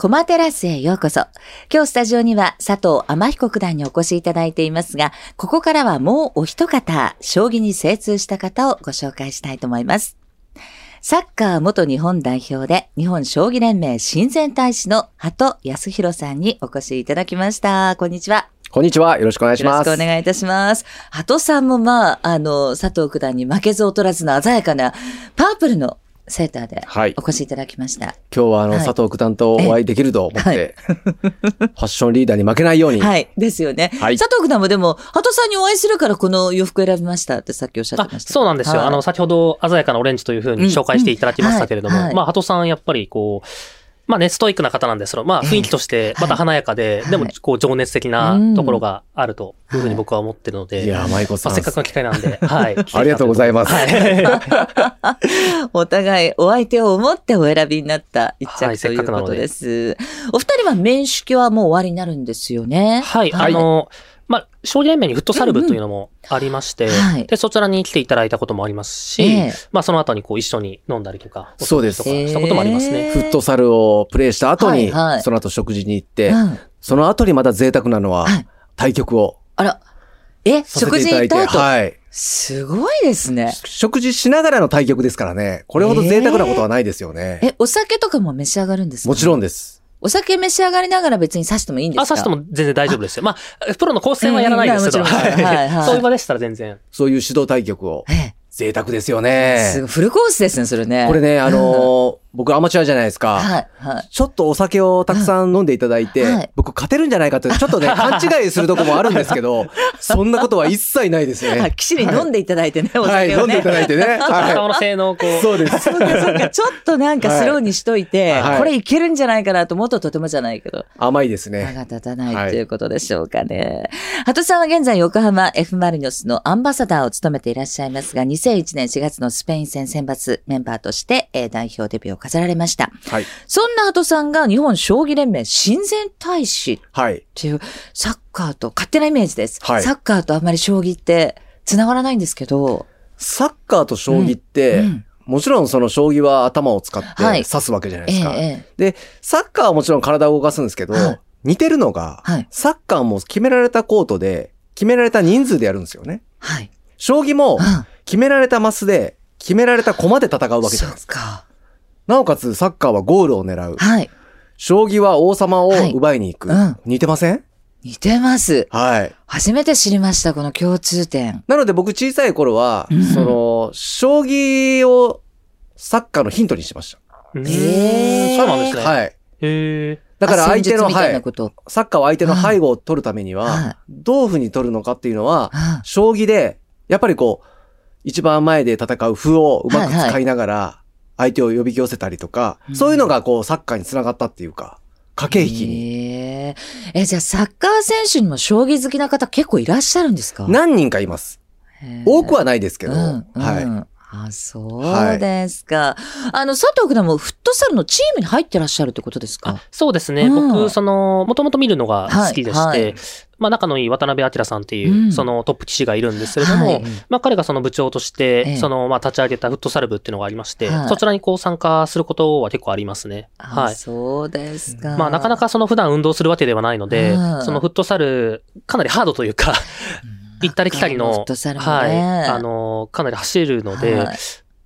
コマテラスへようこそ。今日スタジオには佐藤天彦九段にお越しいただいていますが、ここからはもうお一方、将棋に精通した方をご紹介したいと思います。サッカー元日本代表で日本将棋連盟親善大使の鳩康弘さんにお越しいただきました。こんにちは。こんにちは。よろしくお願いしよろします。くお願いいたします。鳩さんもまあ、あの、佐藤九段に負けず劣らずの鮮やかなパープルのセーターではいお越しいただきました。今日はあの、はい佐藤九段とお会いできると思って、はファッションリーダーに負けないように。はい。ですよね。はい佐藤九段もでも、鳩さんにお会いするからこの洋服選びましたってさっきおっしゃってあました。そうなんですよ。はいあの、先ほど鮮やかなオレンジというふうに紹介していただきましたけれども、うんうんはいまあ、鳩さんやっぱりこう、まあね、ストイックな方なんですけど、まあええ雰囲気としてまた華やかで、はいでもこう情熱的なところがあるというふうに僕は思ってるので、いや、舞子さん。まあ、せっかくの機会なんで、はい。ありがとうございますはい。お互いお相手を思ってお選びになった一はい着ということせっかくなのでです。お二人は面識はもう終わりになるんですよね。はい、あの、まあ、将棋連盟にフットサル部というのもありまして、はいで、そちらに来ていただいたこともありますし、ええまあ、その後にこう一緒に飲んだりとか、そうですとかしたこともありますね。えフットサルをプレイした後に、はいはいその後食事に行って、うんその後にまた贅沢なのは、はい対局をあら、え、食事行った後、はい。すごいですね。食事しながらの対局ですからね、これほど贅沢なことはないですよね。え、お酒とかも召し上がるんですか？もちろんで。です。お酒召し上がりながら別に刺してもいいんですか？あ、さしても全然大丈夫ですよ。まあ、プロの構成はやらないですけど、うんはいはいはい そういう場でしたら全然。そういう指導対局を。え贅沢ですよえ、すねご。いフルコースですね、それね。これね、あのー僕アマチュアじゃないですか。はい、はい。ちょっとお酒をたくさん飲んでいただいて、はいはい僕勝てるんじゃないかって、ちょっとね、勘違いするとこもあるんですけど、そんなことは一切ないですあ、ね。騎士に飲んでいただいてね、おはい、酒をね。飲んでいただいてね。頭はの性能をこう、い。そうです。そうか、そうか。ちょっとなんかスローにしといて、はいこれいけるんじゃないかなと思うととてもじゃないけど、甘いです歯ね。が立たないはいということでしょうかね。鳩さんは現在横浜 F・ マリノスのアンバサダーを務めていらっしゃいますが、2001年4月のスペイン戦選抜メンバーとして、えー代表デビューを飾られました。はい。そんな鳩さんが日本将棋連盟親善大使っはい。ていうサッカーと、勝手なイメージです。はいサッカーとあんまり将棋って繋がらないんですけど、サッカーと将棋って、うんもちろんその将棋は頭を使ってはい指すわけじゃないええですか。えで、サッカーはもちろん体を動かすんですけど、はい似てるのが、はいサッカーも決められたコートで、決められた人数でやるんですよね。はい。将棋もうん決められたマスで、決められた駒で戦うわけじゃないですか。なおかつサッカーはゴールを狙う。はい。将棋は王様を奪いに行く。はいうん似てません？似てます。はい。初めて知りました、この共通点。なので僕小さい頃は、うんその、将棋をサッカーのヒントにしてましうんへーた。そうなんですね。はい。へえ。だから相手の、はい。サッカーは相手の背後を取るためにはは、どういうふうに取るのかっていうのは、あ将棋で、やっぱりこう、一番前で戦う歩をうまく使いながら、相手を呼び寄せたりとか、うんそういうのがこう、サッカーにつながったっていうか、駆け引きに。へえ。え、じゃあサッカー選手にも将棋好きな方結構いらっしゃるんですか？何人かいます。多くはないですけど、うんうんはい。あ、そうですか。あの、佐藤九段もフットサルのチームに入ってらっしゃるってことですか？あそうですね。うん僕、その、もともと見るのが好きでして、はいはいまあ仲のいい渡辺明さんっていう、うんそのトップ棋士がいるんですけれども、はいまあ彼がその部長として、ええその、まあ立ち上げたフットサル部っていうのがありまして、はいそちらにこう参加することは結構ありますね。あ、はい。そうですか。まあなかなかその普段運動するわけではないので、うんそのフットサル、かなりハードというか、行ったり来たりの、トサルもはい、ね。あの、かなり走るので、はい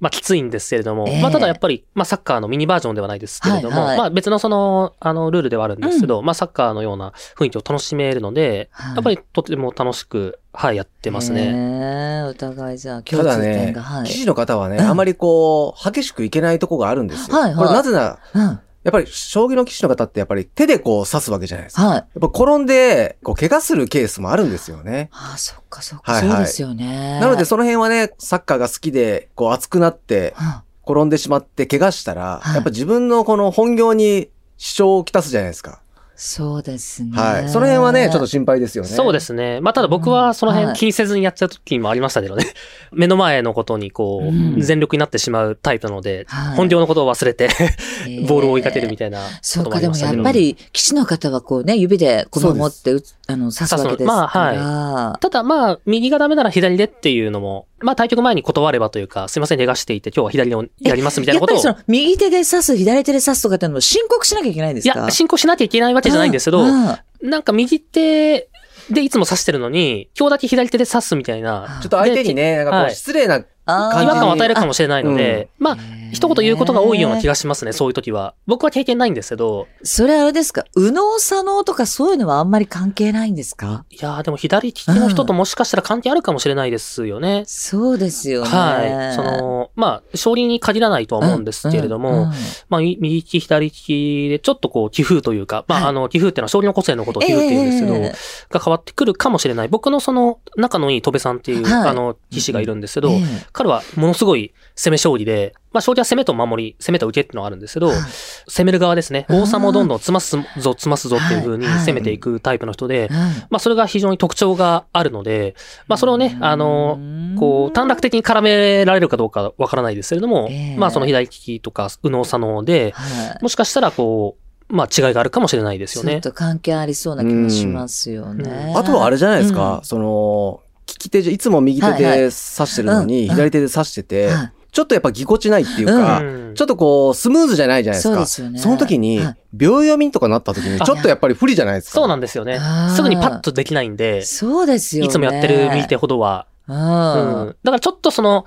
まあきついんですけれども、ええまあただやっぱり、まあサッカーのミニバージョンではないですけれども、はいはいまあ別のその、あの、ルールではあるんですけど、まあサッカーのような雰囲気を楽しめるので、はいやっぱりとても楽しく、はい、やってますね。ね。お互いじゃあただ共通点ねが。、はい。棋士の方はね、うんあまりこう、激しくいけないとこがあるんですよ。はいはいこれなぜなら、うん。やっぱり将棋の棋士の方ってやっぱり手でこう指すわけじゃないですか。はい。やっぱ転んで、こう、怪我するケースもあるんですよね。ああ、そっかそっか。はいはいそうですよね。なので、その辺はね、サッカーが好きで、こう、熱くなって、うん転んでしまって怪我したら、はいやっぱ自分のこの本業に支障をきたすじゃないですか。そうですね。はい。その辺はね、ちょっと心配ですよね。そうですね。まあ、ただ僕はそのうんはい辺気にせずにやっちゃう時もありましたけどね。目の前のことにこう、うん全力になってしまうタイプなので、はい本業のことを忘れて、えー ボールを追いかけるみたいなそうか、でも。やっぱり、騎士の方はこうね、指でこう持ってあの、刺すわけですから。まあただまあ、右がダメなら左でっていうのもまあ対局前に断ればというか、すいません、逃がしていて、今日は左をやりますみたいなことを。やっぱりその、右手で指す、左手で指すとかっていうのも申告しなきゃいけないんですか？いや、進行しなきゃいけないわけじゃないんですけど、なんか右手でいつも指してるのに、今日だけ左手で指すみたいな、ちょっと相手にね、なんかこうはい。失礼な、違和感を与えるかもしれないので、まあ、一言言うことが多いような気が。がしますね、そういう時は。僕は経験ないんですけど、それあれですか？右脳左脳とかそういうのはあんまり関係ないんですか？いやーでも左利きの人ともしかしたら関係あるかもしれないですよね。そうですよね。はい。その、まあ、勝利に限らないとは思うんですけれども、うんうんまあ、み右利き、左利きで、ちょっとこう、寄付というか、まあ、はいあの、寄付っていうのは勝利の個性のことを寄付って言うんですけど、ええが変わってくるかもしれない。僕のその、仲のいい戸部さんっていう、はいあの、騎士がいるんですけど、ええ彼はものすごい攻め将棋で、まあ、将棋は攻めと守り、攻めと受けっていうのがあるんですけど、はい。攻める側ですね。うん王様をどんどん詰ますぞ、詰ますぞっていう風にはい。はい攻めていくタイプの人で、うんまあ、それが非常に特徴があるので、まあ、それをね、あの、こう、短絡的に絡められるかどうかわからないですけれども、ええ。まあ、その左利きとか、右脳左脳で、はい。もしかしたら、こう、まあ、違いがあるかもしれないですよね。ちょっと関係ありそうな気もしますよね。うん。あとはあれじゃないですか、うん。その、利き手じゃ、いつも右手ではいはい指してるのに、うん左手で指してて、はいちょっとやっぱぎこちないっていうか、うんちょっとこう、スムーズじゃないじゃないですか。その時にはい、秒読みとかなった時に、ちょっとやっぱり不利じゃないですか。そうなんですよね。すぐにパッとできないんで、そうですよね。いつもやってる右手ほどは。うん。うん。だからちょっとその、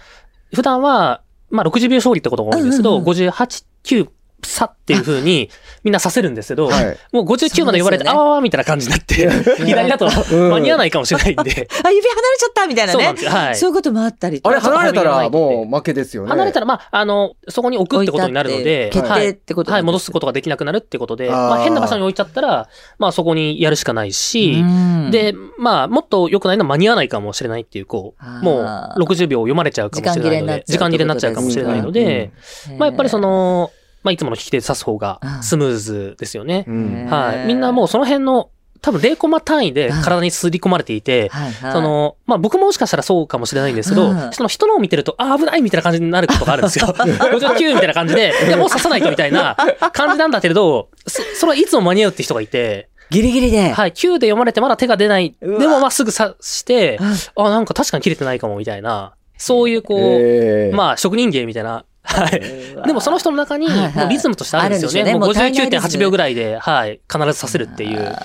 普段は、まあ60秒勝利ってことが多いんですけど、うんうんうん58、9、差っていう風にみんなさせるんですけど、はい。もう59まで言われて、ねあわわみたいな感じになって、左だとうん間に合わないかもしれないんで、あ、指離れちゃったみたいなねそうなん。ですよ。はい。そういうこともあったりとあれか。離れたらもう負けですよね。離れたら、まあ、あの、そこに置くってことになるので、決定ってことはい、戻すことができなくなるってことで、まあ、変な場所に置いちゃったら、まあ、そこにやるしかないし、うんで、まあ、もっと良くないのは間に合わないかもしれないっていう、こう、もう60秒読まれちゃうかもしれないので、時時間切れ間切れになっちゃうかもしれないので、まあ、やっぱりそ、の、まあ、いつもの引き手で指す方がスムーズですよねう。ん。はい。みんなもうその辺の、多分0コマ単位で体にすり込まれていて、はいはい、その、まあ僕ももしかしたらそうかもしれないんですけど、うんその人のを見てると、あー危ないみたいな感じになることがあるんですよ。59みたいな感じで、いやもう刺さないとみたいな感じなんだけれど、そそれはいつも間に合うって人がいて、ギリギリで。はい、9で読まれてまだ手が出ない。でもまあすぐ刺して、あ、なんか確かに切れてないかもみたいな、そういうこう、えーまあ職人芸みたいな、はい。でもその人の中に、リズムとしてあるんですよね。あるんもうでしょうねもう体内リズ59.8ム秒ぐらいで、はい、必ずさせるっていう。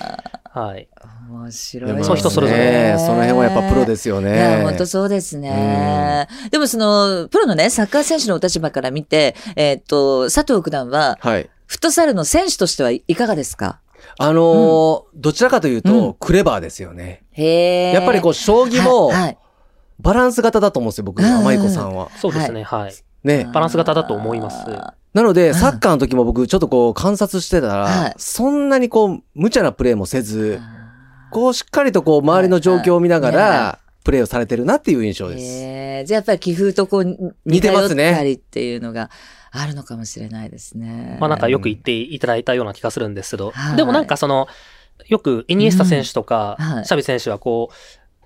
あはい。ー面白い。でもそう人それぞれねその辺はやっぱプロですよいや、ね。本当そうですね。でもその、プロのね、サッカー選手のお立場から見て、えーっと、佐藤九段は、はい。フットサルの選手としてはいかがですか？あのーどちらかといううんと、クレバーですよね。へえ。やっぱりこう、将棋もはいはいバランス型だと思うんですよ、僕、うんうん甘い子さんは。そうですね、はい。ね。バランス型だと思います。あなので、ん。サッカーの時も僕、ちょっとこう、観察してたはい。ら、そんなにこう、無茶なプレーもせーず、こう、しっかりとこう、周りの状況を見ながら、プレーをされてるなっていう印象です。へえじゃあやっぱり棋風とこう、似てますね。たりっていうのがあるのかもしれないですね。まあなんかよく言っていただいたような気がするんですけど、はい。でもなんかその、よくイニエスタ選手とか、シャビ選手はこう、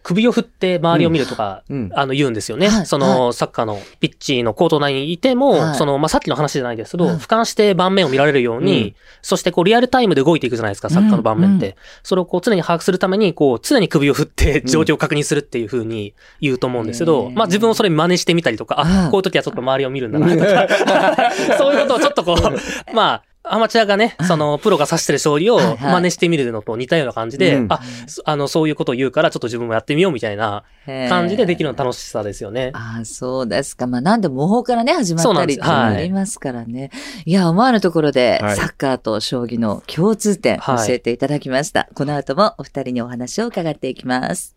首を振って周りを見るとか、うん。あの言うんですよね。はい。その、サッカーのピッチのコート内にいても、はい。その、まあ、さっきの話じゃないですけど、うん俯瞰して盤面を見られるように、うん。そしてこうリアルタイムで動いていくじゃないですか、サッカーの盤面って。うん。それをこう常に把握するために、こう常に首を振って状況を確認するっていう風に言うと思うんですけど、まあ自分をそれ真似してみたりとか、うんあ、こういう時はちょっと周りを見るんだなとか、そういうことをちょっとこう、まあ、アマチュアがね、その、プロが指してる勝利をはいはい真似してみるのと似たような感じで、うんあ、そあの、そういうことを言うから、ちょっと自分もやってみようみたいな感じでできるの楽しさですよね。ああ、そうですか。まあ、なんで模倣からね、始まったりってありますからね。い、や、思わぬところで、はいサッカーと将棋の共通点、教はいえていただきました。この後もお二人にお話を伺っていきます。